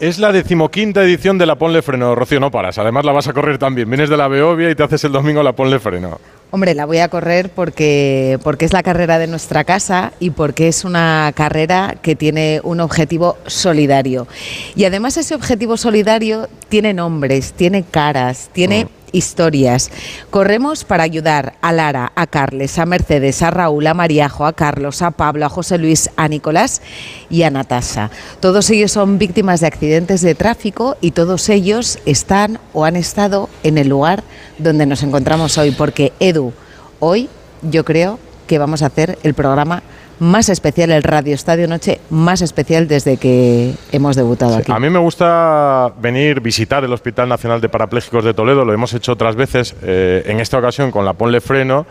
es la decimoquinta edición de la Ponle Freno. Rocío, no paras. Además la vas a correr también. Vienes de la Beovia y te haces el domingo la Ponle Freno. Hombre, la voy a correr porque, porque es la carrera de nuestra casa y porque es una carrera que tiene un objetivo solidario. Y además ese objetivo solidario tiene nombres, tiene caras, tiene... Mm historias. Corremos para ayudar a Lara, a Carles, a Mercedes, a Raúl, a Mariajo, a Carlos, a Pablo, a José Luis, a Nicolás y a Natasha. Todos ellos son víctimas de accidentes de tráfico y todos ellos están o han estado en el lugar donde nos encontramos hoy, porque Edu, hoy yo creo que vamos a hacer el programa más especial, el Radio Estadio Noche más especial desde que hemos debutado aquí. A mí me gusta venir, visitar el Hospital Nacional de Parapléjicos de Toledo, lo hemos hecho otras veces, eh, en esta ocasión con la Ponle Freno,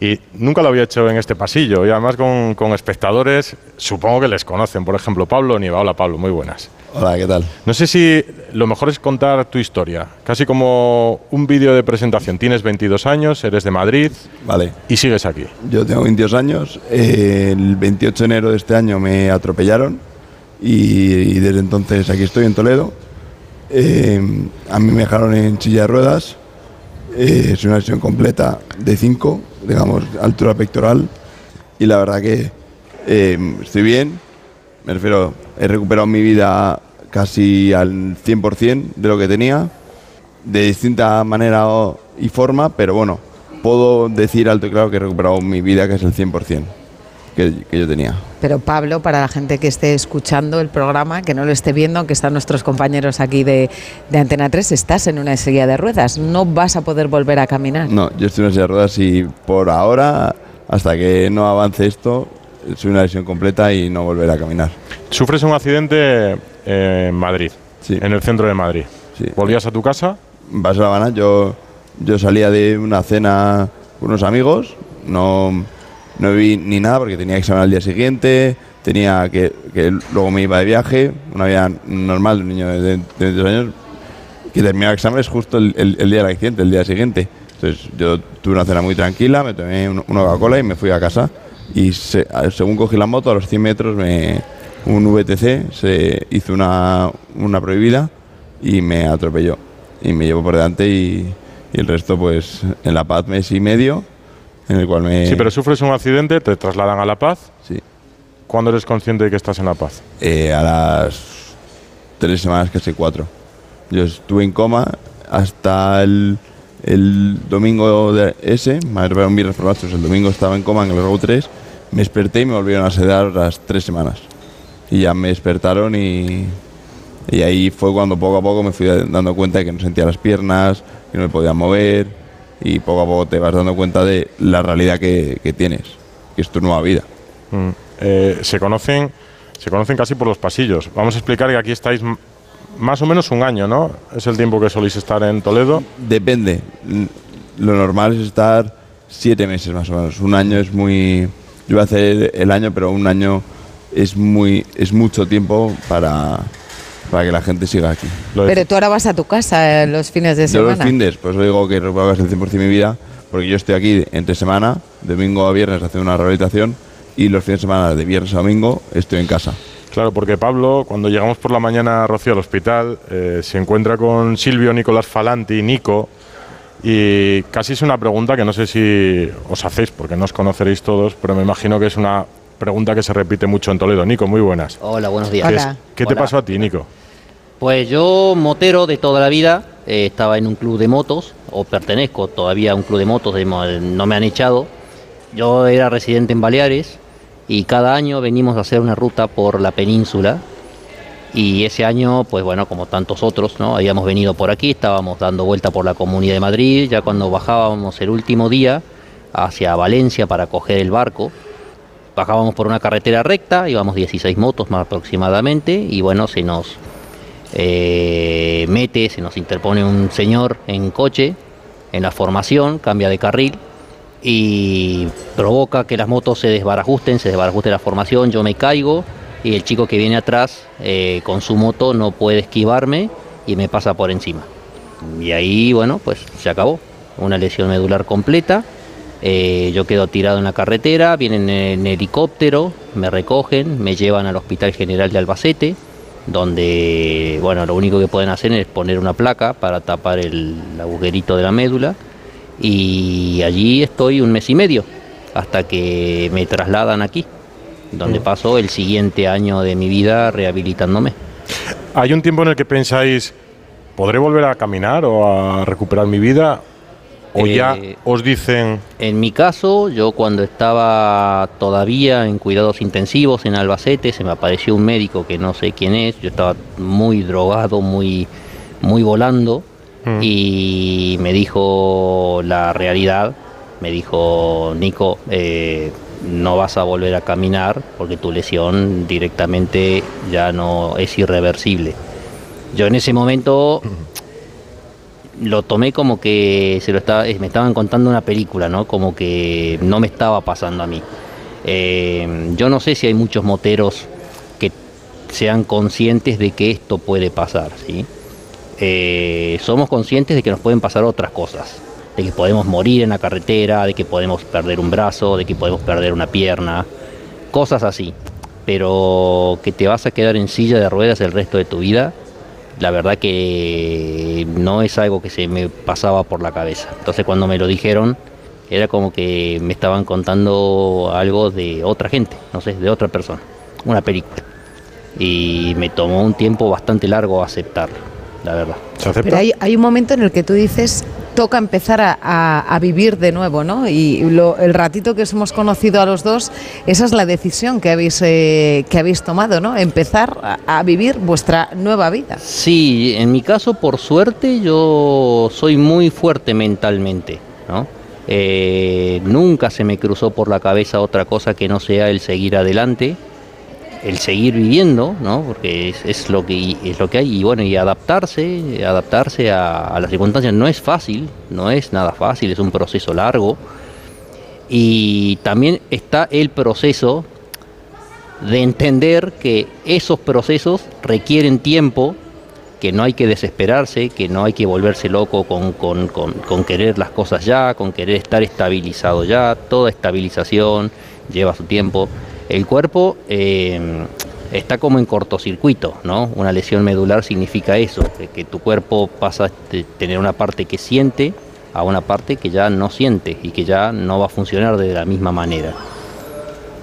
y nunca lo había hecho en este pasillo, y además con, con espectadores, supongo que les conocen, por ejemplo, Pablo Nieva. Hola Pablo, muy buenas. Hola, ¿qué tal? No sé si lo mejor es contar tu historia, casi como un vídeo de presentación. Tienes 22 años, eres de Madrid Vale. y sigues aquí. Yo tengo 22 años. el 28 de enero de este año me atropellaron y, y desde entonces aquí estoy en Toledo. Eh, a mí me dejaron en silla de ruedas. Es una lesión completa de 5, digamos, altura pectoral. Y la verdad que eh, estoy bien. Me refiero, he recuperado mi vida casi al 100% de lo que tenía. De distinta manera y forma, pero bueno, puedo decir alto y claro que he recuperado mi vida, que es el 100% que, que yo tenía. Pero Pablo, para la gente que esté escuchando el programa, que no lo esté viendo, aunque están nuestros compañeros aquí de, de Antena 3, estás en una silla de ruedas, no vas a poder volver a caminar. No, yo estoy en una silla de ruedas y por ahora, hasta que no avance esto, soy una lesión completa y no volveré a caminar. Sufres un accidente en Madrid, Sí. en el centro de Madrid. Sí. ¿Volvías a tu casa? Vas a La Habana, yo, yo salía de una cena con unos amigos, no, no vi ni nada porque tenía examen al día siguiente, tenía que, luego me iba de viaje, una vida normal de un niño de, de 22 años, que terminaba exámenes justo el, el- el día del accidente, el día siguiente. Entonces yo tuve una cena muy tranquila, me tomé un- una Coca-Cola y me fui a casa. Y según cogí la moto, a los 100 metros, me, un VTC se hizo una, una prohibida y me atropelló. Y me llevó por delante y, y el resto, pues, en La Paz mes y medio, en el cual me... Sí, pero sufres un accidente, te trasladan a La Paz. Sí. ¿Cuándo eres consciente de que estás en La Paz? Eh, a las tres semanas, casi cuatro. Yo estuve en coma hasta el, el domingo de ese, me atropellado un viernes por pues el domingo estaba en coma en el RAU 3, me desperté y me volvieron a sedar las tres semanas. Y ya me despertaron y, y ahí fue cuando poco a poco me fui dando cuenta de que no sentía las piernas, que no me podía mover y poco a poco te vas dando cuenta de la realidad que, que tienes, que es tu nueva vida. Mm. Eh, se conocen se conocen casi por los pasillos. Vamos a explicar que aquí estáis más o menos un año, ¿no? Es el tiempo que soléis estar en Toledo. Depende. Lo normal es estar siete meses más o menos. Un año es muy. Yo voy a hacer el año, pero un año es muy es mucho tiempo para, para que la gente siga aquí. Lo Pero tú ahora vas a tu casa eh, los fines de Yo los semana. fines, pues os digo que recupero casi el 100% de mi vida, porque yo estoy aquí entre semana, domingo a viernes haciendo una rehabilitación, y los fines de semana, de viernes a domingo, estoy en casa. Claro, porque Pablo, cuando llegamos por la mañana, Rocío, al hospital, eh, se encuentra con Silvio Nicolás Falanti, Nico, y casi es una pregunta que no sé si os hacéis, porque no os conoceréis todos, pero me imagino que es una pregunta que se repite mucho en Toledo. Nico, muy buenas. Hola, buenos días. ¿Qué, Hola. qué te Hola. pasó a ti, Nico? Pues yo, motero de toda la vida, eh, estaba en un club de motos, o pertenezco todavía a un club de motos, de no me han echado. Yo era residente en Baleares y cada año venimos a hacer una ruta por la península. Y ese año, pues bueno, como tantos otros, ¿no? Habíamos venido por aquí, estábamos dando vuelta por la Comunidad de Madrid, ya cuando bajábamos el último día hacia Valencia para coger el barco, bajábamos por una carretera recta, íbamos 16 motos más aproximadamente, y bueno, se nos eh, mete, se nos interpone un señor en coche, en la formación, cambia de carril y provoca que las motos se desbarajusten, se desbarajuste la formación, yo me caigo y el chico que viene atrás eh, con su moto no puede esquivarme y me pasa por encima. Y ahí, bueno, pues se acabó. Una lesión medular completa. Eh, yo quedo tirado en la carretera, vienen en helicóptero, me recogen, me llevan al Hospital General de Albacete, donde, bueno, lo único que pueden hacer es poner una placa para tapar el agujerito de la médula. Y allí estoy un mes y medio, hasta que me trasladan aquí, donde paso el siguiente año de mi vida rehabilitándome. ¿Hay un tiempo en el que pensáis, ¿podré volver a caminar o a recuperar mi vida? ¿O ya Eh, os dicen, En mi caso, yo cuando estaba todavía en cuidados intensivos en Albacete, se me apareció un médico que no sé quién es, yo estaba muy drogado, muy, muy volando, Mm. y me dijo la realidad, me dijo, Nico, eh, no vas a volver a caminar porque tu lesión directamente ya no es irreversible. Yo en ese momento lo tomé como que se lo estaba, eh, me estaban contando una película, ¿no? Como que no me estaba pasando a mí. Eh, yo no sé si hay muchos moteros que sean conscientes de que esto puede pasar, ¿sí? Eh, somos conscientes de que nos pueden pasar otras cosas, de que podemos morir en la carretera, de que podemos perder un brazo, de que podemos perder una pierna, cosas así. Pero que te vas a quedar en silla de ruedas el resto de tu vida, la verdad que no es algo que se me pasaba por la cabeza. Entonces cuando me lo dijeron, era como que me estaban contando algo de otra gente, no sé, de otra persona, una película. Y me tomó un tiempo bastante largo aceptarlo, la verdad. ¿se acepta? Pero hay, hay un momento en el que tú dices, toca empezar a, vivir de nuevo, ¿no? Y lo- el ratito que os hemos conocido a los dos, esa es la decisión que habéis, eh, que habéis tomado, ¿no? Empezar a, a vivir vuestra nueva vida. Sí, en mi caso, por suerte, yo soy muy fuerte mentalmente, ¿no? Eh, nunca se me cruzó por la cabeza otra cosa que no sea el seguir adelante, el seguir viviendo, ¿no? Porque es, lo que es lo que hay y bueno y adaptarse, adaptarse a, las circunstancias no es fácil, no es nada fácil, es un proceso largo y también está el proceso de entender que esos procesos requieren tiempo, que no hay que desesperarse, que no hay que volverse loco con- con- con querer las cosas ya, con querer estar estabilizado ya. Toda estabilización lleva su tiempo. El cuerpo eh, está como en cortocircuito, ¿no? Una lesión medular significa eso, que, tu cuerpo pasa de tener una parte que siente a una parte que ya no siente y que ya no va a funcionar de la misma manera.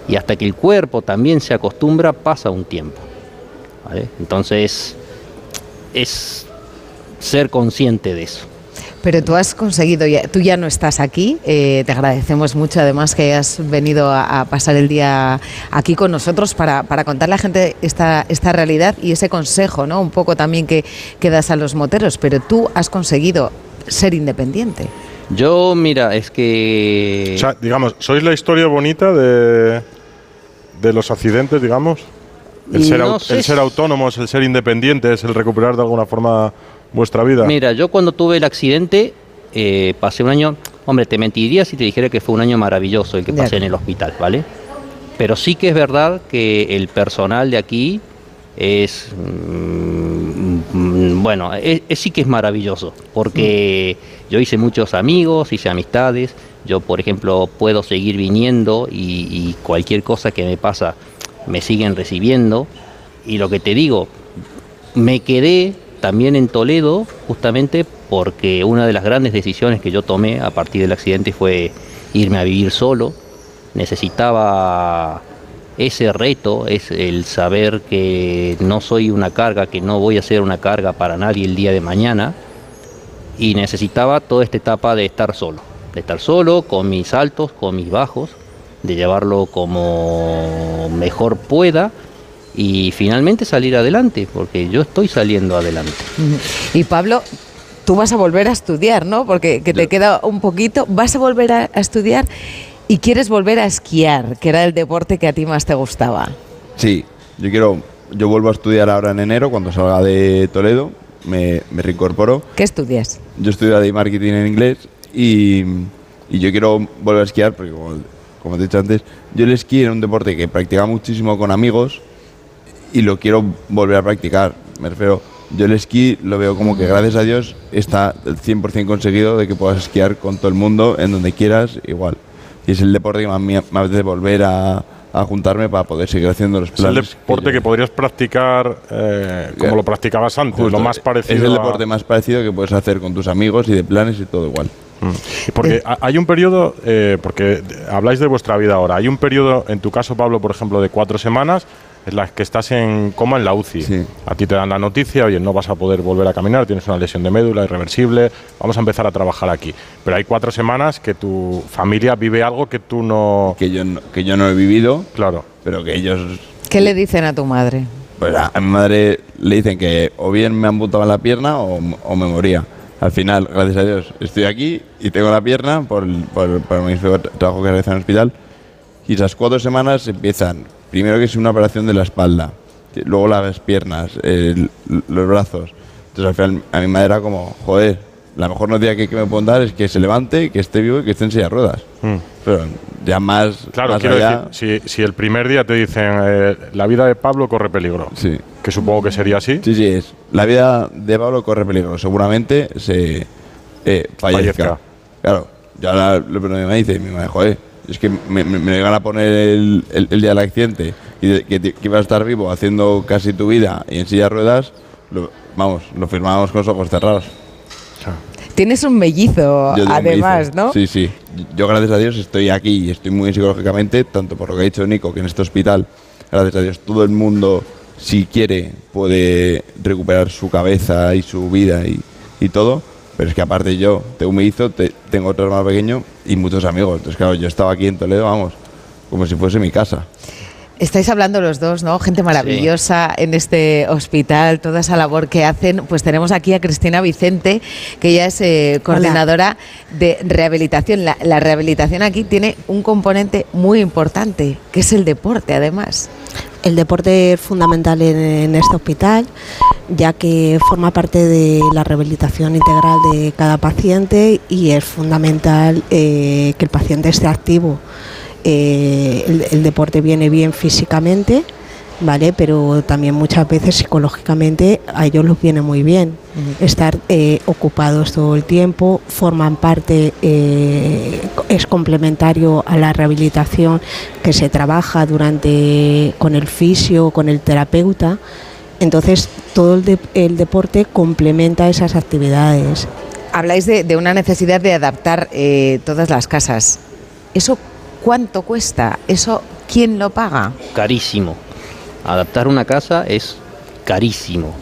Y hasta que el cuerpo también se acostumbra, pasa un tiempo. Entonces, es ser consciente de eso. Pero tú has conseguido, ya- tú ya no estás aquí, eh, te agradecemos mucho además que hayas venido a, a pasar el día aquí con nosotros para, para contarle a la gente esta, esta realidad y ese consejo, ¿no? Un poco también que, que das a los moteros, pero tú has conseguido ser independiente. Yo, mira, es que... O sea, digamos, ¿sois la historia bonita de, de los accidentes, digamos? El ser, No au- el ser si- autónomos, el ser independientes, el recuperar de alguna forma vuestra vida. Mira, yo cuando tuve el accidente, eh, pasé un año, hombre, te mentiría si te dijera que fue un año maravilloso el que pasé en el hospital, ¿vale? Pero sí que es verdad que el personal de aquí es, mm, mm, bueno, es, es- sí que es maravilloso, porque yo hice muchos amigos, hice amistades, yo por ejemplo puedo seguir viniendo y, y cualquier cosa que me pasa me siguen recibiendo, y lo que te digo, me quedé también en Toledo justamente porque una de las grandes decisiones que yo tomé a partir del accidente fue irme a vivir solo. Necesitaba ese reto, es el saber que no soy una carga, que no voy a ser una carga para nadie el día de mañana. Y necesitaba toda esta etapa de estar solo, de estar solo, con mis altos, con mis bajos, de llevarlo como mejor pueda y finalmente salir adelante, porque yo estoy saliendo adelante. Y Pablo, tú vas a volver a estudiar, ¿no? Porque que te queda un poquito, vas a volver a, a estudiar y quieres volver a esquiar, que era el deporte que a ti más te gustaba. Sí, yo quiero yo vuelvo a estudiar ahora en enero, cuando salga de Toledo, me, me reincorporo. ¿Qué estudias? Yo estudio de marketing en inglés y, y yo quiero volver a esquiar porque, como, como te he dicho antes, yo el esquí era un deporte que practicaba muchísimo con amigos y lo quiero volver a practicar. Me refiero, yo el esquí lo veo como que gracias a Dios está el 100% conseguido de que puedas esquiar con todo el mundo, en donde quieras, igual. Y es el deporte que más me apetece volver a, a juntarme para poder seguir haciendo los Es el planes. deporte que, yo- podrías practicar eh, como Que- lo practicabas antes, Justo, lo más parecido. Es el a- deporte más parecido que puedes hacer con tus amigos y de planes y todo igual. Y Porque ha- hay un periodo, eh, porque habláis de vuestra vida ahora, hay un periodo, en tu caso, Pablo, por ejemplo, de cuatro semanas, en las que estás en coma en la UCI. Sí. A ti te dan la noticia, oye, no vas a poder volver a caminar, tienes una lesión de médula irreversible, vamos a empezar a trabajar aquí. Pero hay cuatro semanas que tu familia vive algo que tú no... Que yo no, que yo no he vivido, Claro. pero que ellos ¿Qué le dicen a tu madre? Pues a, a mi madre le dicen que o bien me amputaban la pierna o, o me moría. Al final, gracias a Dios, estoy aquí y tengo la pierna por, el- por, por mi trabajo que realizo en el hospital. Y esas cuatro semanas empiezan, primero que es una operación de la espalda, luego las piernas, el- los brazos. Entonces al final a mi madre era como, joder, la mejor noticia que, que me pueden dar es que se levante, que esté vivo y que esté en silla de ruedas. Mm. Pero ya más, Claro, más quiero allá, decir, si, si el primer día te dicen eh, la vida de Pablo corre peligro, sí. que supongo que sería así, Sí, sí, es. La vida de Pablo corre peligro. Seguramente se eh, fallezca. Fallezca. Claro, yo ahora lo primero que me dice, mi madre, joder, es que me, me, me iban a poner el, el- el día del accidente y de- que, que ibas a estar vivo haciendo casi tu vida y en silla de ruedas, lo- vamos, lo firmábamos con los ojos cerrados. Tienes un mellizo, además, ¿no? Sí, sí. Yo, gracias a Dios, estoy aquí y estoy muy psicológicamente, tanto por lo que ha dicho Nico, que en este hospital, gracias a Dios, todo el mundo, si quiere, puede recuperar su cabeza y su vida y, y todo. Pero es que aparte yo tengo un mellizo, te- tengo otro hermano pequeño y muchos amigos. Entonces, claro, yo estaba aquí en Toledo, vamos, como si fuese mi casa. Estáis hablando los dos, ¿no? Gente maravillosa en este hospital, toda esa labor que hacen. Pues tenemos aquí a Cristina Vicente, que ella es eh, coordinadora de rehabilitación. La, la rehabilitación aquí tiene un componente muy importante, que es el deporte, además. El deporte es fundamental en, este hospital, ya que forma parte de la rehabilitación integral de cada paciente y es fundamental eh, que el paciente esté activo. Eh, el deporte viene bien físicamente, ¿vale? Pero también muchas veces psicológicamente a ellos les viene muy bien. Estar eh, ocupados todo el tiempo, forman parte, eh, es complementario a la rehabilitación que se trabaja durante con el fisio, con el terapeuta. Entonces todo el, de- el deporte complementa esas actividades. Habláis de, de una necesidad de adaptar eh, todas las casas. ¿Eso cuánto cuesta? ¿Eso quién lo paga? carísimo. Adaptar una casa es carísimo.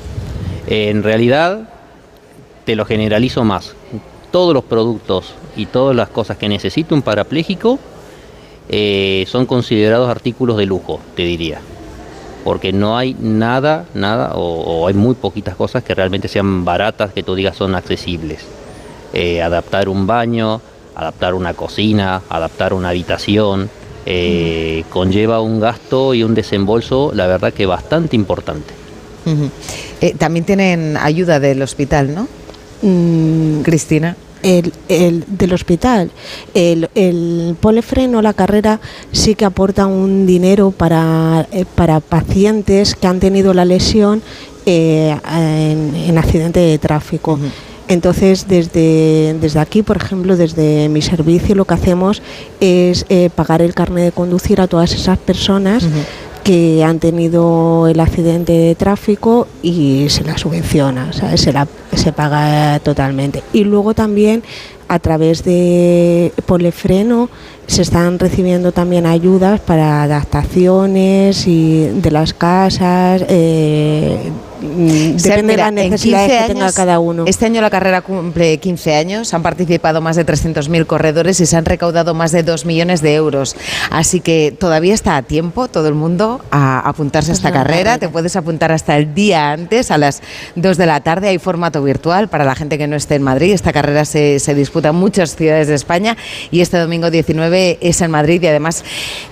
En realidad, te lo generalizo más. Todos los productos y todas las cosas que necesita un parapléjico eh, son considerados artículos de lujo, te diría. Porque no hay nada, nada, o, hay muy poquitas cosas que realmente sean baratas, que tú digas son accesibles. Eh, adaptar un baño, adaptar una cocina, adaptar una habitación, eh, conlleva un gasto y un desembolso, la verdad que bastante importante. Eh, también tienen ayuda del hospital, ¿no? Mm, Cristina. el, el del hospital. El, el polefreno, la carrera, sí que aporta un dinero para, eh, para pacientes que han tenido la lesión eh, en, en accidente de tráfico. Entonces, desde, desde aquí, por ejemplo, desde mi servicio, lo que hacemos es eh, pagar el carnet de conducir a todas esas personas que han tenido el accidente de tráfico y se la subvenciona, ¿sabes? Se, la, se paga totalmente. Y luego también a través de Polefreno se están recibiendo también ayudas para adaptaciones y de las casas, eh, depende mira, de las en necesidades 15 que tenga cada uno. Este año la carrera cumple 15 años, han participado más de 300.000 corredores y se han recaudado más de 2 millones de euros. Así que todavía está a tiempo todo el mundo a apuntarse a esta Es una carrera. carrera. Te puedes apuntar hasta el día antes, a las 2 de la tarde. Hay formato virtual para la gente que no esté en Madrid. Esta carrera se, se disputa en muchas ciudades de España y este domingo 19 es en Madrid y además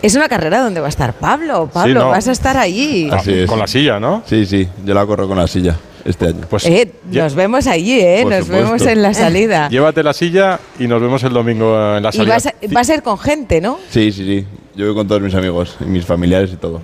es una carrera donde va a estar Pablo. Pablo, no. vas a estar allí. Así es. Con la silla, ¿no? Sí, sí, yo la corro con la silla este año. Pues Eh, nos vemos allí, ¿eh? Nos supuesto. vemos en la salida. llévate la silla y nos vemos el domingo en la Y salida. vas a- va a ser con gente, ¿no? Sí, sí, sí. Yo voy con todos mis amigos y mis familiares y todo.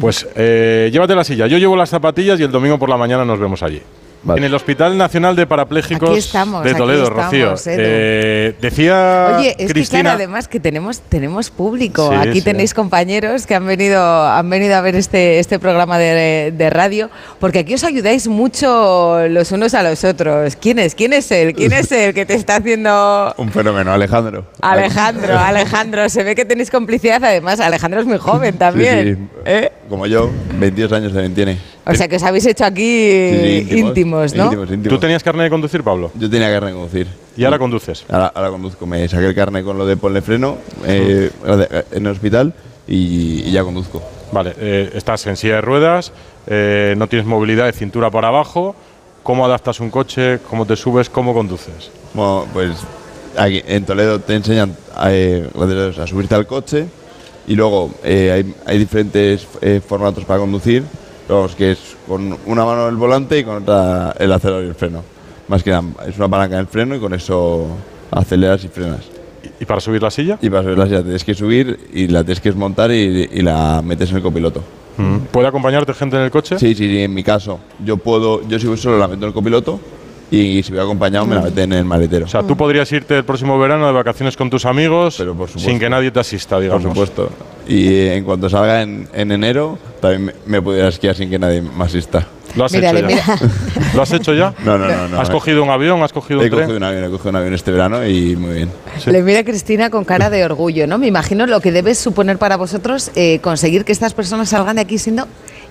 Pues eh, llévate la silla. Yo llevo las zapatillas y el domingo por la mañana nos vemos allí. Vale. En el Hospital Nacional de Parapléjicos estamos, de Toledo, estamos, Rocío. Eh, decía Oye, es que Cristina. claro, además que tenemos, tenemos público. Sí, Aquí sí. tenéis compañeros que han venido, han venido a ver este, este programa de, de radio, porque aquí os ayudáis mucho los unos a los otros. ¿Quién es? ¿Quién es él? ¿Quién es el que te está haciendo Un fenómeno, Alejandro. Alejandro? Alejandro, se ve que tenéis complicidad. Además, Alejandro es muy joven Sí, también. sí. ¿eh? Como yo, 22 años también tiene. O sea que os habéis hecho aquí Sí, sí, íntimos, ¿no? Íntimos, íntimos. ¿Tú tenías carne de conducir, Pablo? Yo tenía carne de conducir. Y ahora conduces. Ahora, ahora conduzco. Me saqué el carne con lo de ponle freno eh, en el hospital y, y ya conduzco. Vale, eh, estás en silla de ruedas, eh, no tienes movilidad de cintura para abajo. ¿Cómo adaptas un coche? ¿Cómo te subes? ¿Cómo conduces? Bueno, pues aquí en Toledo te enseñan eh, a subirte al coche y luego eh, hay, hay diferentes eh, formatos para conducir, los que es con una mano el volante y con otra el acelerador y el freno. Más que nada, es una palanca en el freno y con eso aceleras y frenas. ¿Y para subir la silla? Y para subirla ya tienes que subir y la tienes que desmontar y, y la metes en el copiloto. Mm. ¿Puede acompañarte gente en el coche? Sí, sí, sí, en mi caso. Yo puedo, yo si voy solo la meto en el copiloto y si voy acompañado me la meten en el maletero. O sea, tú podrías irte el próximo verano de vacaciones con tus amigos Pero por sin que nadie te asista, digamos. Por supuesto. Y eh, en cuanto salga en, en enero, también me, me pudiera esquiar sin que nadie me asista. ¿Lo has Mírale, hecho ya? ¿Lo has hecho ya? No, no, no. no ¿Has cogido un avión? ¿Has cogido un He tren? cogido un avión, he cogido un avión este verano y muy bien. Sí. Le mira a Cristina con cara de orgullo, ¿no? Me imagino lo que debe suponer para vosotros eh, conseguir que estas personas salgan de aquí siendo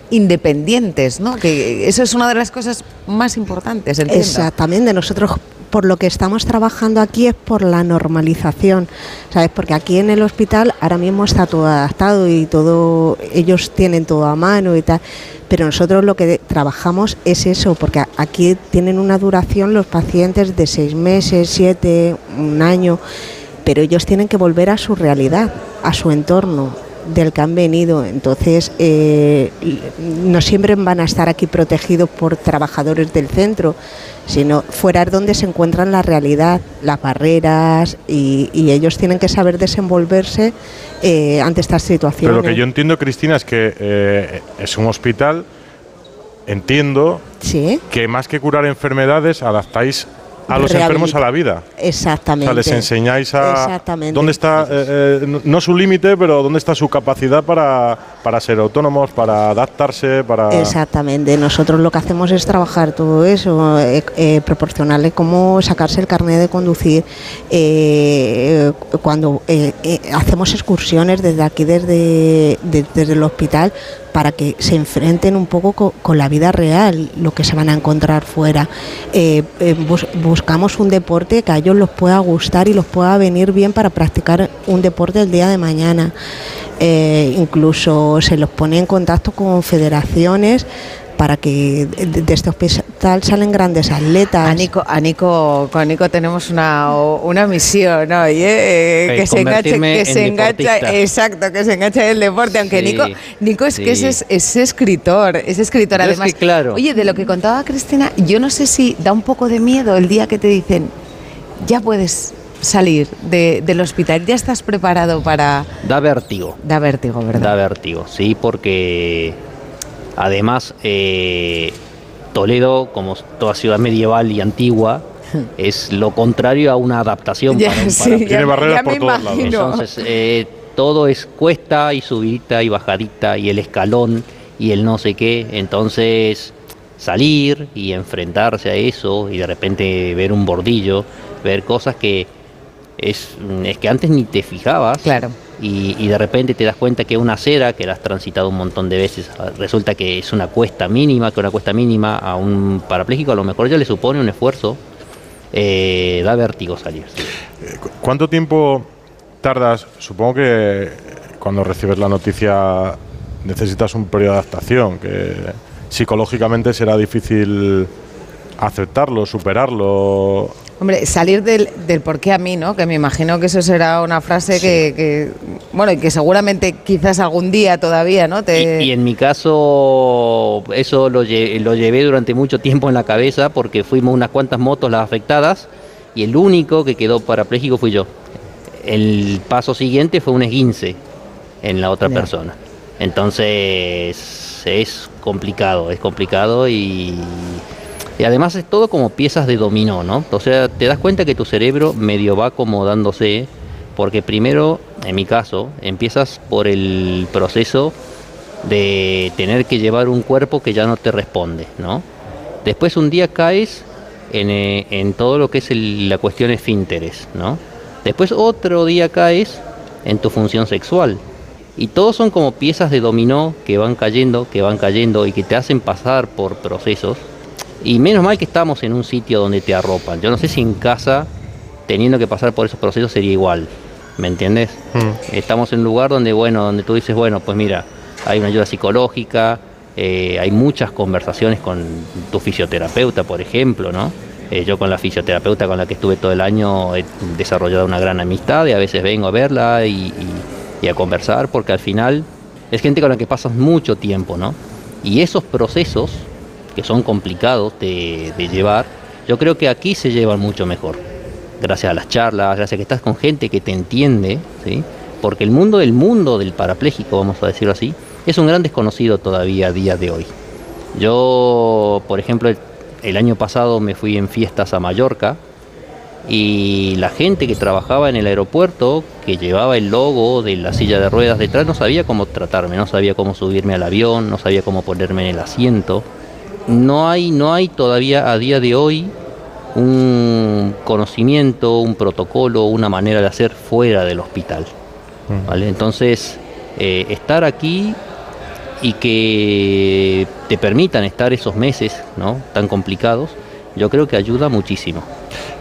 independientes, ¿no? Que eso es una de las cosas más importantes, entiendo. Exactamente, nosotros por lo que estamos trabajando aquí es por la normalización, ¿sabes? Porque aquí en el hospital ahora mismo está todo adaptado y todo, ellos tienen todo a mano y tal, pero nosotros lo que trabajamos es eso, porque aquí tienen una duración los pacientes de seis meses, siete, un año, pero ellos tienen que volver a su realidad, a su entorno del que han venido. Entonces, eh, no siempre van a estar aquí protegidos por trabajadores del centro, sino fuera es donde se encuentran la realidad, las barreras, y, y ellos tienen que saber desenvolverse eh, ante estas situaciones. Pero lo que yo entiendo, Cristina, es que eh, es un hospital. Entiendo Sí, que más que curar enfermedades, adaptáis a los enfermos a la vida. O exactamente. sea, les enseñáis a dónde está, eh, eh, no su límite, pero dónde está su capacidad para, para ser autónomos, para adaptarse, para... Exactamente, nosotros lo que hacemos es trabajar todo eso, eh, eh, proporcionarle cómo sacarse el carnet de conducir. eh, cuando eh, hacemos excursiones desde aquí, desde, de- desde el hospital, para que se enfrenten un poco co- con, la vida real, lo que se van a encontrar fuera. Bus- buscamos un deporte que a ellos los pueda gustar y los pueda venir bien para practicar un deporte el día de mañana. Eh, incluso se los pone en contacto con federaciones para que de, de este hospital salen grandes atletas. A Nico, a Nico- con Nico tenemos una, una misión, ¿no? Oye, eh, Eh, que se enganche, que en se engancha, exacto, que se enganche en el deporte, aunque Sí, Nico, Nico es que es, es escritor, es escritor Yo es además. que, claro. Oye, de lo que contaba Cristina, yo no sé si da un poco de miedo el día que te dicen, ya puedes salir de- del hospital, ya estás preparado para... Da vértigo. Da vértigo, Da ¿verdad? vértigo, sí, porque además eh, Toledo, como toda ciudad medieval y antigua, es lo contrario a una adaptación Ya, para un sí. Tiene ya- barreras ya por todos lados. Entonces, eh, todo es cuesta y subidita y bajadita y el escalón y el no sé qué. Entonces, salir y enfrentarse a eso y de repente ver un bordillo, ver cosas que es, es que antes ni te fijabas. Claro. y, y de repente te das cuenta que una acera que la has transitado un montón de veces, ah, resulta que es una cuesta mínima, que una cuesta mínima a un parapléjico a lo mejor ya le supone un esfuerzo, eh, da vértigo salir. sí. ¿Cu- ¿Cuánto tiempo tardas? Supongo que cuando recibes la noticia necesitas un periodo de adaptación, que psicológicamente será difícil aceptarlo, superarlo. Hombre, salir del, del por qué a mí, ¿no? Que me imagino que eso será una frase que, que, bueno, y que seguramente quizás algún día todavía, ¿no? Te... Y, y en mi caso, eso lo, lle- lo llevé durante mucho tiempo en la cabeza porque fuimos unas cuantas motos las afectadas y el único que quedó parapléjico fui yo. El paso siguiente fue un esguince en la otra persona. Entonces es complicado, es complicado y, y además es todo como piezas de dominó, ¿no? O sea, te das cuenta que tu cerebro medio va acomodándose porque primero, en mi caso, empiezas por el proceso de tener que llevar un cuerpo que ya no te responde, ¿no? Después un día caes en, eh, en todo lo que es la cuestión esfínteres, ¿no? Después otro día caes en tu función sexual. Y todos son como piezas de dominó que van cayendo, que van cayendo y que te hacen pasar por procesos. Y menos mal que estamos en un sitio donde te arropan. Yo no sé si en casa, teniendo que pasar por esos procesos, sería igual. ¿Me entiendes? Estamos en un lugar donde, bueno, donde tú dices, bueno, pues mira, hay una ayuda psicológica, eh, hay muchas conversaciones con tu fisioterapeuta, por ejemplo, ¿no? Eh, yo con la fisioterapeuta con la que estuve todo el año he desarrollado una gran amistad y a veces vengo a verla y, y- y a conversar porque al final es gente con la que pasas mucho tiempo, ¿no? Y esos procesos que son complicados de, llevar, yo creo que aquí se llevan mucho mejor. Gracias a las charlas, gracias a que estás con gente que te entiende, ¿sí? Porque el mundo del mundo del parapléjico, vamos a decirlo así, es un gran desconocido todavía a día de hoy. Yo, por ejemplo, el año pasado me fui en fiestas a Mallorca y la gente que trabajaba en el aeropuerto, que llevaba el logo de la silla de ruedas detrás, no sabía cómo tratarme, no sabía cómo subirme al avión, no sabía cómo ponerme en el asiento. No hay, no hay todavía a día de hoy un conocimiento, un protocolo, una manera de hacer fuera del hospital. ¿vale? Entonces, eh, estar aquí y que te permitan estar esos meses ¿no? tan complicados, yo creo que ayuda muchísimo.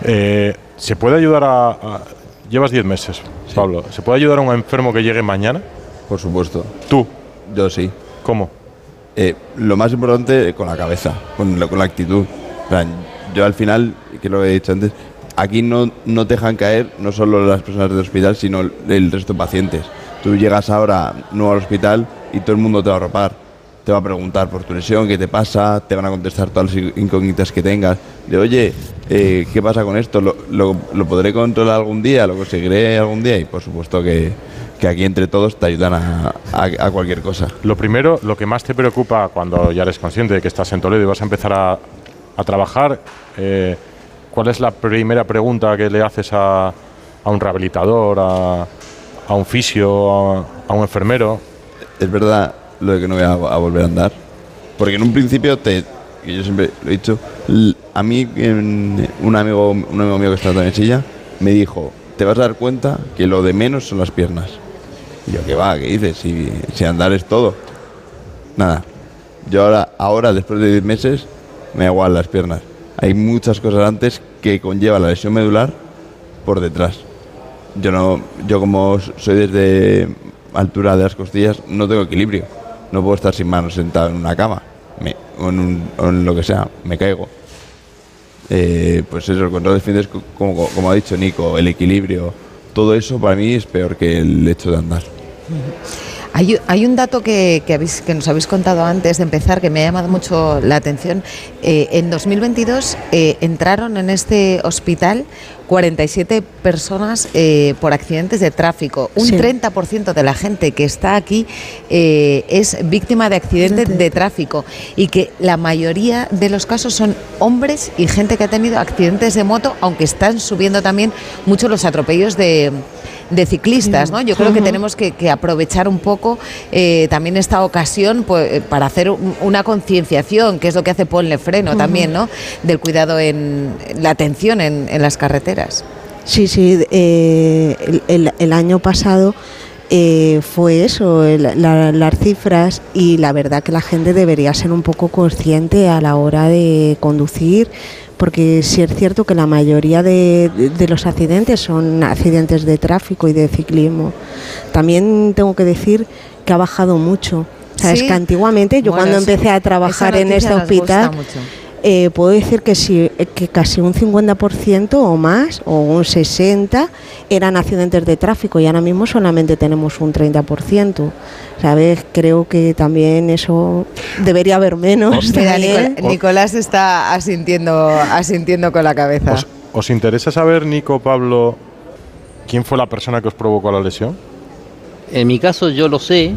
Eh, ¿Se puede ayudar a, a- Llevas 10 meses, Pablo. ¿Se puede ayudar a un enfermo que llegue mañana? Por supuesto. Tú, Yo sí. ¿cómo? Eh, lo más importante con la cabeza, con la, con la actitud. Yo al final, que lo he dicho antes, aquí no, no te dejan caer no solo las personas del hospital, sino el, resto de pacientes. Tú llegas ahora nuevo al hospital y todo el mundo te va a arropar. Te va a preguntar por tu lesión, qué te pasa, te van a contestar todas las incógnitas que tengas. De, oye, eh, ¿qué pasa con esto? ¿Lo, lo, lo podré controlar algún día? ¿Lo conseguiré algún día? Y por supuesto que, que aquí entre todos te ayudan a, a- a cualquier cosa. Lo primero, lo que más te preocupa cuando ya eres consciente de que estás en Toledo y vas a empezar a, a trabajar, eh, ¿cuál es la primera pregunta que le haces a, un rehabilitador, a, un fisio, a, un enfermero? es verdad lo de que no voy a, volver a andar. Porque en un principio, te, yo siempre lo he dicho, a mí en- un, amigo, un amigo mío que está en silla me dijo, te vas a dar cuenta que lo de menos son las piernas. Yo, ¿qué va? ¿Qué dices? Si, si andar es todo. Nada. Yo ahora, ahora, después de 10 meses, me da igual las piernas. Hay muchas cosas antes que conlleva la lesión medular por detrás. Yo no, yo como soy desde altura de las costillas, no tengo equilibrio. No puedo estar sin manos sentado en una cama. Me- o, en un- o en lo que sea, me caigo. Eh, pues eso, el control de co- como, como ha dicho Nico, el equilibrio, todo eso para mí es peor que el hecho de andar. Hay, hay un dato que, que habéis- que nos habéis contado antes de empezar que me ha llamado mucho la atención. Eh, en 2022 eh, entraron en este hospital 47 personas eh, por accidentes de tráfico. Un Sí. 30% de la gente que está aquí eh, es víctima de accidentes de tráfico y que la mayoría de los casos son hombres y gente que ha tenido accidentes de moto, aunque están subiendo también mucho los atropellos de de ciclistas, ¿no? Yo creo que tenemos que, que aprovechar un poco eh, también esta ocasión pues, eh, para hacer un- una concienciación, que es lo que hace Ponle Freno también, ¿no? Del cuidado en la atención en, en las carreteras. Sí, sí, eh, el, el- el año pasado eh, fue eso, el- la- las cifras y la verdad que la gente debería ser un poco consciente a la hora de conducir, porque sí es cierto que la mayoría de, de- de los accidentes son accidentes de tráfico y de ciclismo. También tengo que decir que ha bajado mucho. Sabes Sí. que antiguamente yo Bueno, cuando empecé a trabajar en este hospital. Eh, puedo decir que, sí, eh, que casi un 50% o más, o un 60%, eran accidentes de tráfico y ahora mismo solamente tenemos un 30%. ¿Sabes? Creo que también eso debería haber menos. Mira, Nicolás está asintiendo, asintiendo con la cabeza. ¿Os, os interesa saber, Nico, Pablo, quién fue la persona que os provocó la lesión? En mi caso yo lo sé,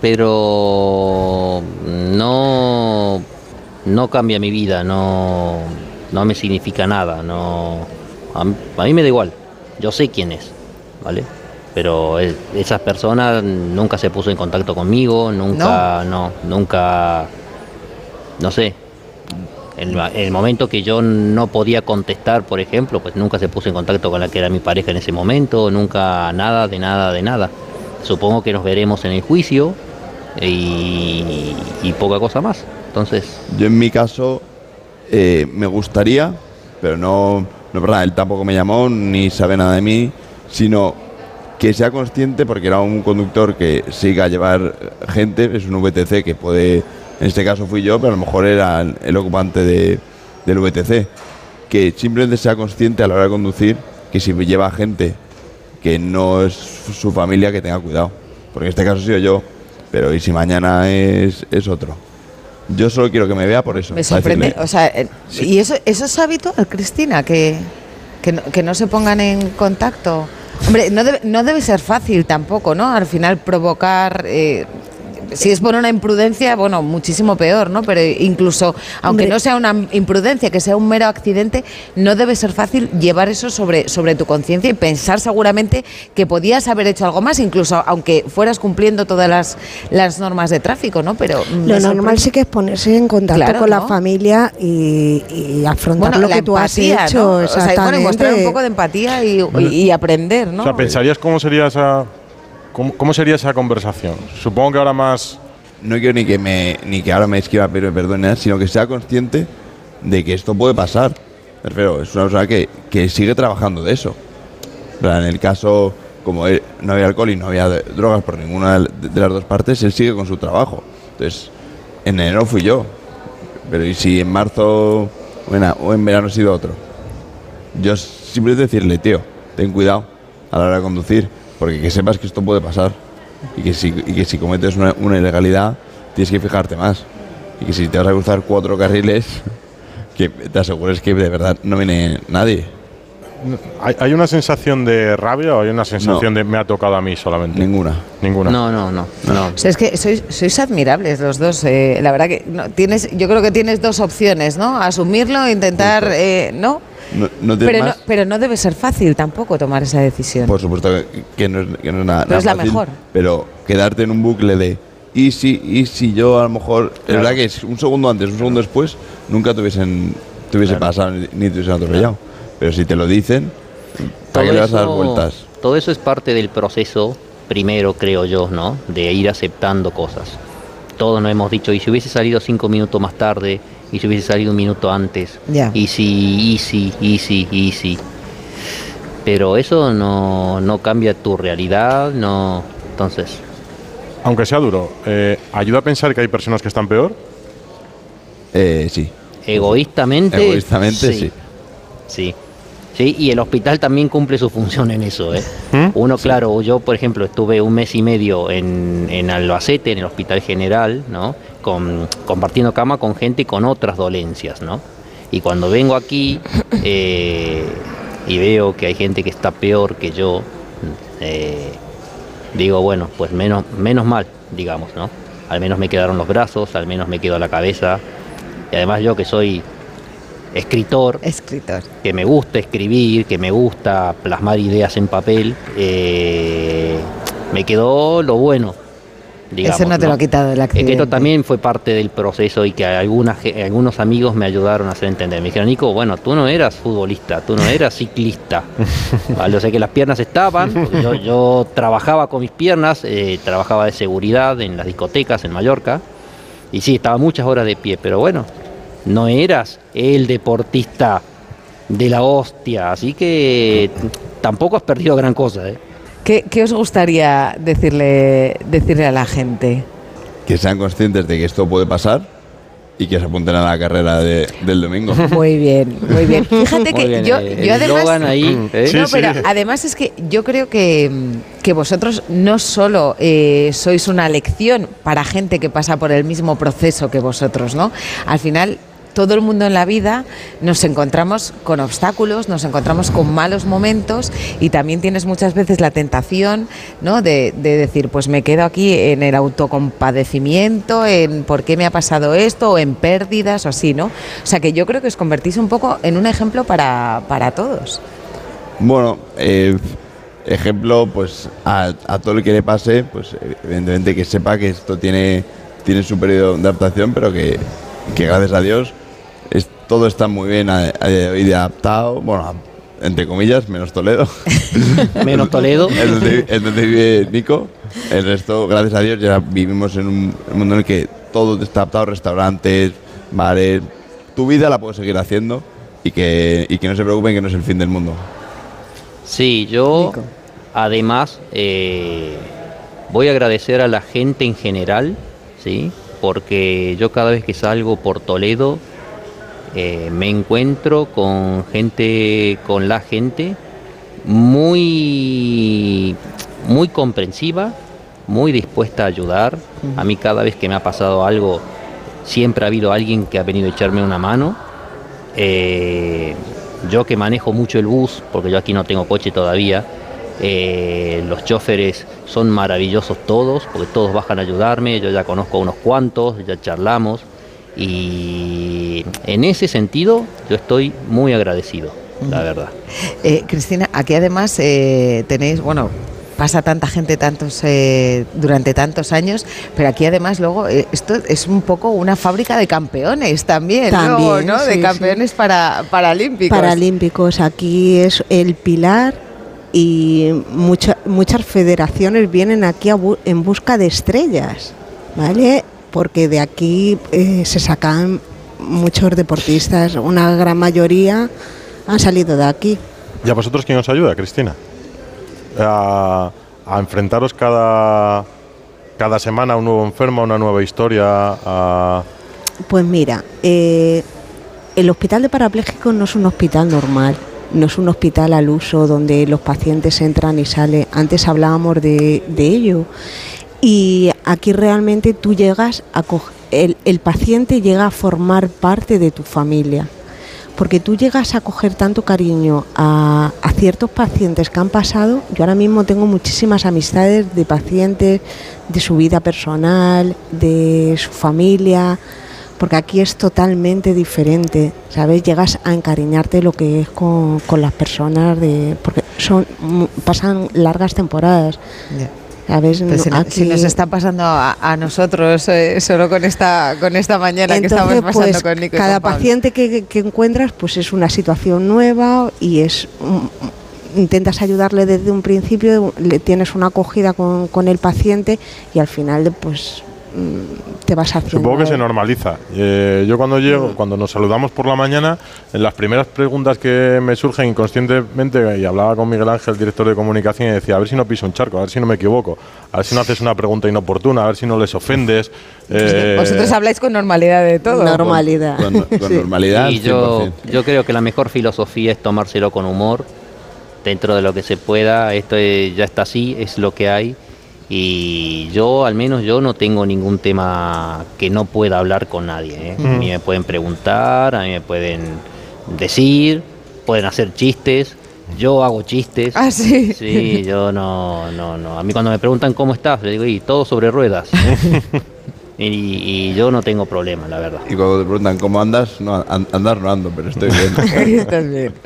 pero no, no cambia mi vida, no, no me significa nada, no, a, mí- a mí me da igual, yo sé quién es, ¿vale? Pero esas personas nunca se puso en contacto conmigo, nunca, no, nunca, no sé. En el momento que yo no podía contestar, por ejemplo, pues nunca se puso en contacto con la que era mi pareja en ese momento, nunca nada, de nada, de nada. Supongo que nos veremos en el juicio y, y poca cosa más. Entonces, Yo en mi caso eh, me gustaría, pero no, no verdad, él tampoco me llamó ni sabe nada de mí, sino que sea consciente, porque era un conductor que siga a llevar gente, es un VTC que puede, en este caso fui yo, pero a lo mejor era el, ocupante de- del VTC, que simplemente sea consciente a la hora de conducir que si lleva gente que no es su familia, que tenga cuidado, porque en este caso he sido yo, pero y si mañana es, es otro. Yo solo quiero que me vea por eso. Me sorprende, o sea, eh, ¿y eso, eso es habitual, Cristina? Que, que, no, que no se pongan en contacto. Hombre, no debe, no debe ser fácil tampoco, ¿no? Al final provocar... eh, si es por una imprudencia, bueno, muchísimo peor, ¿no? Pero incluso, aunque Hombre. no sea una imprudencia, que sea un mero accidente, no debe ser fácil llevar eso sobre, sobre tu conciencia y pensar seguramente que podías haber hecho algo más, incluso aunque fueras cumpliendo todas las, las normas de tráfico, ¿no? Pero Lo normal sí que es ponerse en contacto Claro, con ¿no? la familia y, y afrontar Bueno, lo que tú has hecho. ¿no? O sea, bueno, y mostrar un poco de empatía y, y- y aprender, ¿no? O sea, ¿pensarías cómo sería esa cómo, cómo sería esa conversación? Supongo que ahora más no quiero ni que me ni que ahora me esquiva pero perdón, nada, sino que sea consciente de que esto puede pasar. Me refiero, es una persona que, que sigue trabajando de eso. Plan, En el caso, como él- no había alcohol y no había drogas por ninguna de las dos partes, él sigue con su trabajo. Entonces, en enero fui yo. Pero ¿y si en marzo o en, a- o en verano ha sido otro? Yo simplemente decirle, tío, ten cuidado a la hora de conducir, porque que sepas que esto puede pasar. Y que si, y que si cometes una, una ilegalidad, tienes que fijarte más. Y que si te vas a cruzar cuatro carriles, que te asegures que de verdad no viene nadie. ¿hay, hay una sensación de rabia o hay una sensación No. de me ha tocado a mí solamente? Ninguna. Ninguna. no, no, no, no. O sea, es que sois, sois admirables los dos. eh, la verdad que no, tienes, yo creo que tienes dos opciones, ¿no? Asumirlo, intentar, eh, ¿no? No, no tienes Pero no, pero no debe ser fácil tampoco tomar esa decisión. Por supuesto que, no, es, que no es nada, Pero nada es la fácil, mejor. Pero quedarte en un bucle de y si, y si yo a lo mejor. Es verdad que es un segundo antes, un segundo después, nunca te hubiesen, te hubiese pasado ni, ni te hubiesen atropellado. Pero si te lo dicen, ¿para qué le vas a dar vueltas? todo eso es parte del proceso, primero creo yo, ¿no? De ir aceptando cosas. Todos nos hemos dicho, y si hubiese salido cinco minutos más tarde, y si hubiese salido un minuto antes, Ya. y si, y si, y si, y si. Pero eso no, no cambia tu realidad, no. Entonces, Aunque sea duro, eh, ¿ayuda a pensar que hay personas que están peor? Eh, sí. egoístamente. Egoístamente, sí. Sí. Sí, y el hospital también cumple su función en eso. ¿eh? ¿Mm? Uno, claro, yo por ejemplo estuve un mes y medio en, en Albacete, en el Hospital General, ¿no? Con, compartiendo cama con gente con otras dolencias, ¿no? Y cuando vengo aquí eh, y veo que hay gente que está peor que yo, eh, digo, bueno, pues menos, menos mal, digamos, ¿no? Al menos me quedaron los brazos, al menos me quedó la cabeza. Y además yo que soy escritor, Escritor. que me gusta escribir, que me gusta plasmar ideas en papel, eh, me quedó lo bueno. Digamos. Eso no te lo ha quitado el Es que accidente. esto también fue parte del proceso y que algunas, algunos amigos me ayudaron a hacer entender. Me dijeron, Nico, bueno, tú no eras futbolista, tú no eras ciclista. ¿Vale? O sea que las piernas estaban, yo trabajaba con mis piernas, eh, trabajaba de seguridad en las discotecas en Mallorca. Y sí, estaba muchas horas de pie, pero bueno, no eras el deportista de la hostia, así que tampoco has perdido gran cosa. ¿eh? ¿Qué, qué os gustaría decirle, decirle a la gente? Que sean conscientes de que esto puede pasar y que se apunten a la carrera de- del domingo. Muy bien, muy bien. Fíjate que bien, yo, eh, yo además... ahí, ¿eh? Sí, no, sí. pero además es que yo creo que, mm, que vosotros no solo eh, sois una lección para gente que pasa por el mismo proceso que vosotros, ¿no? Al final, todo el mundo en la vida nos encontramos con obstáculos, nos encontramos con malos momentos y también tienes muchas veces la tentación, ¿no? De, de decir, pues me quedo aquí en el autocompadecimiento, en por qué me ha pasado esto, o en pérdidas o así, ¿no? O sea que yo creo que os convertís un poco en un ejemplo para, para todos. Bueno, eh, ejemplo, pues a, todo el que le pase, pues evidentemente que sepa que esto tiene, tiene su periodo de adaptación, pero que, que gracias a Dios es- todo está muy bien a, a adaptado, bueno, entre comillas, menos Toledo. Menos Toledo. es, donde, es donde vive Nico. El resto, gracias a Dios, ya vivimos en un mundo en el que todo está adaptado, restaurantes, bares. Tu vida la puedes seguir haciendo y que, y que no se preocupen que no es el fin del mundo. Sí, yo Nico. además eh, voy a agradecer a la gente en general, ¿sí? porque yo cada vez que salgo por Toledo eh, me encuentro con gente, con la gente muy, muy comprensiva, muy dispuesta a ayudar. A mí cada vez que me ha pasado algo, siempre ha habido alguien que ha venido a echarme una mano. Eh, yo que manejo mucho el bus, porque yo aquí no tengo coche todavía, eh, los choferes son maravillosos todos, porque todos bajan a ayudarme, yo ya conozco a unos cuantos, ya charlamos, y en ese sentido yo estoy muy agradecido, la verdad. Eh, Cristina, aquí además eh, tenéis, bueno, pasa tanta gente tantos eh, durante tantos años, pero aquí además luego eh, esto es un poco una fábrica de campeones también, También, luego, ¿no? de sí, campeones para paralímpicos. Paralímpicos, aquí es el pilar y mucha- muchas federaciones vienen aquí a bu- en busca de estrellas, ¿vale? Porque de aquí eh, se sacan muchos deportistas, una gran mayoría han salido de aquí. ¿Y a vosotros quién os ayuda, Cristina? A, a enfrentaros cada, cada semana a un nuevo enfermo, a una nueva historia. a- Pues mira, eh, el hospital de parapléjicos no es un hospital normal, no es un hospital al uso donde los pacientes entran y salen. Antes hablábamos de, de ello. Y aquí realmente tú llegas a cog- el, el paciente llega a formar parte de tu familia. Porque tú llegas a coger tanto cariño a, a ciertos pacientes que han pasado. Yo ahora mismo tengo muchísimas amistades de pacientes, de su vida personal, de su familia, porque aquí es totalmente diferente, ¿sabes? Llegas a encariñarte lo que es con, con las personas, de, porque son pasan largas temporadas, Pues si, nos está pasando a, a nosotros eh, solo con esta con esta mañana que estamos pasando pues, con Nico y cada con Pablo. paciente que, que encuentras pues es una situación nueva y es intentas ayudarle desde un principio le tienes una acogida con, con el paciente y al final pues te vas haciendo Supongo que se normaliza. Eh, yo cuando llego, cuando nos saludamos por la mañana, en las primeras preguntas que me surgen inconscientemente, y hablaba con Miguel Ángel, director de comunicación, y decía, a ver si no piso un charco, a ver si no me equivoco, a ver si no haces una pregunta inoportuna, a ver si no les ofendes. eh, Vosotros habláis con normalidad de todo. normalidad Con, con Sí. normalidad. Y yo, 100%. yo creo que la mejor filosofía es tomárselo con humor, dentro de lo que se pueda. Esto es- ya está así, es lo que hay. Y yo, al menos yo, no tengo ningún tema que no pueda hablar con nadie. ¿eh? A mí me pueden preguntar, a mí me pueden decir, pueden hacer chistes. Yo hago chistes. Ah, sí. Sí, yo no, no, no. A mí cuando me preguntan cómo estás, le digo, y todo sobre ruedas. Y, y yo no tengo problema, la verdad. Y cuando te preguntan cómo andas, no, an- andar no ando, pero estoy bien. Estás bien.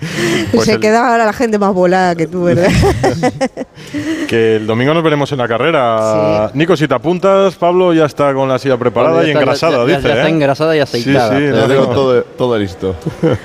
Pues Se el- queda ahora la gente más volada que tú, ¿verdad? Que el domingo nos veremos en la carrera. Nico, si te apuntas, Pablo ya está con la silla preparada y está- engrasada, ya- ya- dice. ya está ¿eh? engrasada y aceitada. Sí, sí, Lo tengo tengo- todo, todo listo.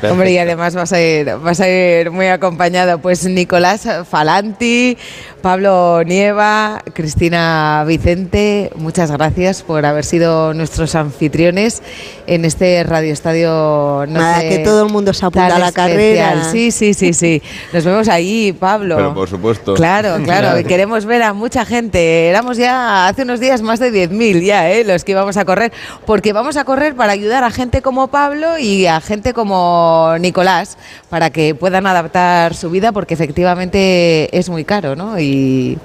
Hombre, y además vas a ir, vas a ir muy acompañado. Pues Nicolás Falanti, Pablo Nieva, Cristina Vicente, muchas gracias por haber sido nuestros anfitriones en este Radio Estadio. No Nada, sé, que todo el mundo se apunta a la especial. carrera. Sí, sí, sí, sí. Nos vemos ahí, Pablo. Pero por supuesto. Claro, claro, queremos ver a mucha gente. Éramos ya hace unos días más de 10.000 ya, ¿eh? los que íbamos a correr, porque vamos a correr para ayudar a gente como Pablo y a gente como Nicolás, para que puedan adaptar su vida, porque efectivamente es muy caro, ¿no? Y,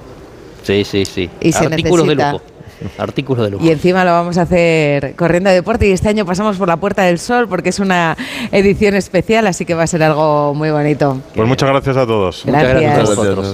Sí, sí, sí. Y se Artículos de necesita. lujo. Artículos de lujo. y encima lo vamos a hacer corriendo de deporte y este año pasamos por la Puerta del Sol porque es una edición especial, así que va a ser algo muy bonito. Pues muchas gracias a todos. Muchas gracias a Gracias. vosotros. Gracias.